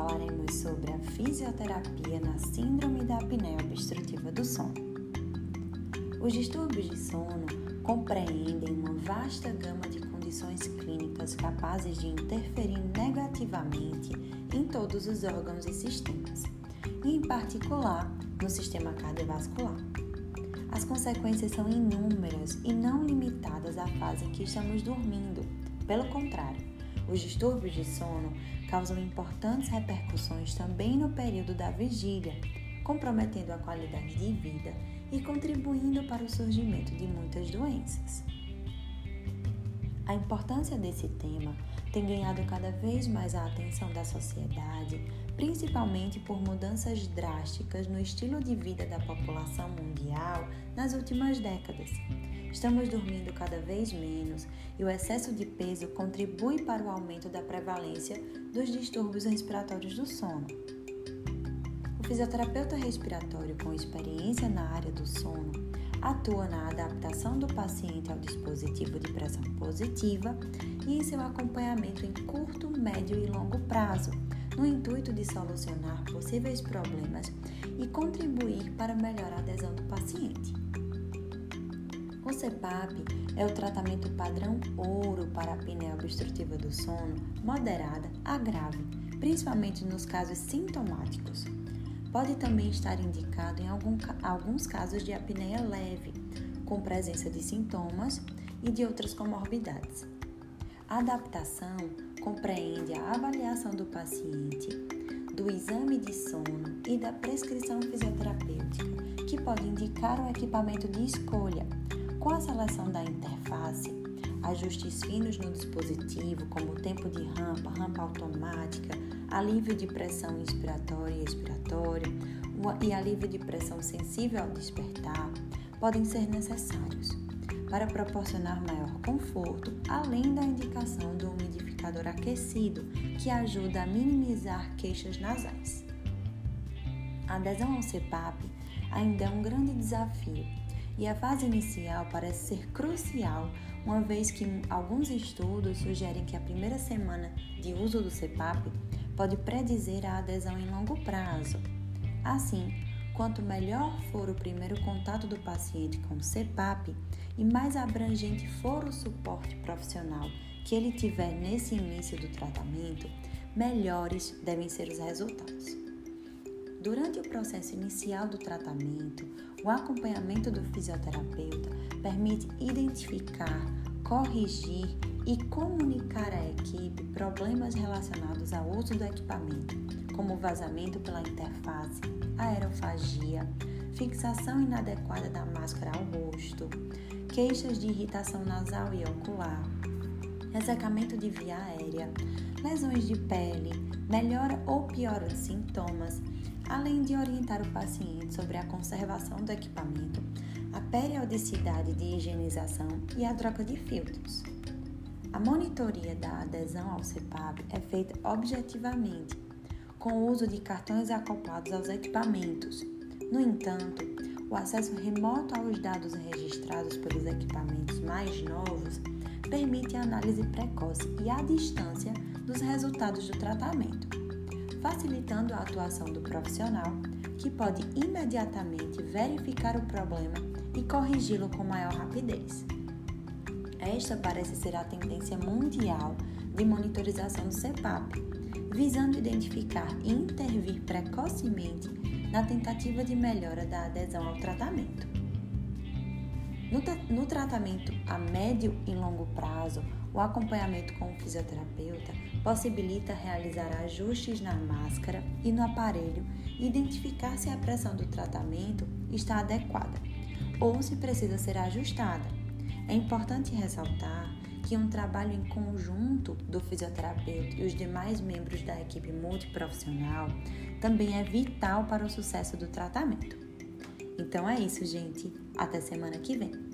falaremos sobre a fisioterapia na síndrome da apneia obstrutiva do sono. Os distúrbios de sono compreendem uma vasta gama de condições clínicas capazes de interferir negativamente em todos os órgãos e sistemas, e em particular no sistema cardiovascular. As consequências são inúmeras e não limitadas à fase em que estamos dormindo. Pelo contrário, os distúrbios de sono causam importantes repercussões também no período da vigília, comprometendo a qualidade de vida e contribuindo para o surgimento de muitas doenças. A importância desse tema tem ganhado cada vez mais a atenção da sociedade, principalmente por mudanças drásticas no estilo de vida da população mundial nas últimas décadas. Estamos dormindo cada vez menos e o excesso de peso contribui para o aumento da prevalência dos distúrbios respiratórios do sono. O fisioterapeuta respiratório com experiência na área do sono atua na adaptação do paciente ao dispositivo de pressão positiva e em seu acompanhamento em curto, médio e longo prazo, no intuito de solucionar possíveis problemas e contribuir para melhorar a adesão do paciente. O CPAP é o tratamento padrão ouro para a apneia obstrutiva do sono moderada a grave, principalmente nos casos sintomáticos. Pode também estar indicado em algum, alguns casos de apneia leve, com presença de sintomas e de outras comorbidades. A adaptação compreende a avaliação do paciente, do exame de sono e da prescrição fisioterapêutica, que pode indicar o equipamento de escolha a seleção da interface, ajustes finos no dispositivo, como tempo de rampa, rampa automática, alívio de pressão inspiratória e expiratória e alívio de pressão sensível ao despertar, podem ser necessários para proporcionar maior conforto, além da indicação do umidificador aquecido, que ajuda a minimizar queixas nasais. A adesão ao CPAP ainda é um grande desafio e a fase inicial parece ser crucial, uma vez que alguns estudos sugerem que a primeira semana de uso do CPAP pode predizer a adesão em longo prazo. Assim, quanto melhor for o primeiro contato do paciente com o CPAP e mais abrangente for o suporte profissional que ele tiver nesse início do tratamento, melhores devem ser os resultados. Durante o processo inicial do tratamento, o acompanhamento do fisioterapeuta permite identificar, corrigir e comunicar à equipe problemas relacionados ao uso do equipamento, como vazamento pela interface, aerofagia, fixação inadequada da máscara ao rosto, queixas de irritação nasal e ocular, ressecamento de via aérea, lesões de pele, melhora ou piora de sintomas além de orientar o paciente sobre a conservação do equipamento, a periodicidade de higienização e a troca de filtros. A monitoria da adesão ao CPAP é feita objetivamente, com o uso de cartões acoplados aos equipamentos. No entanto, o acesso remoto aos dados registrados pelos equipamentos mais novos permite a análise precoce e à distância dos resultados do tratamento facilitando a atuação do profissional, que pode imediatamente verificar o problema e corrigi-lo com maior rapidez. Esta parece ser a tendência mundial de monitorização do CPAP, visando identificar e intervir precocemente na tentativa de melhora da adesão ao tratamento. No, tratamento a médio e longo prazo, o acompanhamento com o fisioterapeuta possibilita realizar ajustes na máscara e no aparelho e identificar se a pressão do tratamento está adequada ou se precisa ser ajustada. É importante ressaltar que um trabalho em conjunto do fisioterapeuta e os demais membros da equipe multiprofissional também é vital para o sucesso do tratamento. Então é isso, gente. Até semana que vem.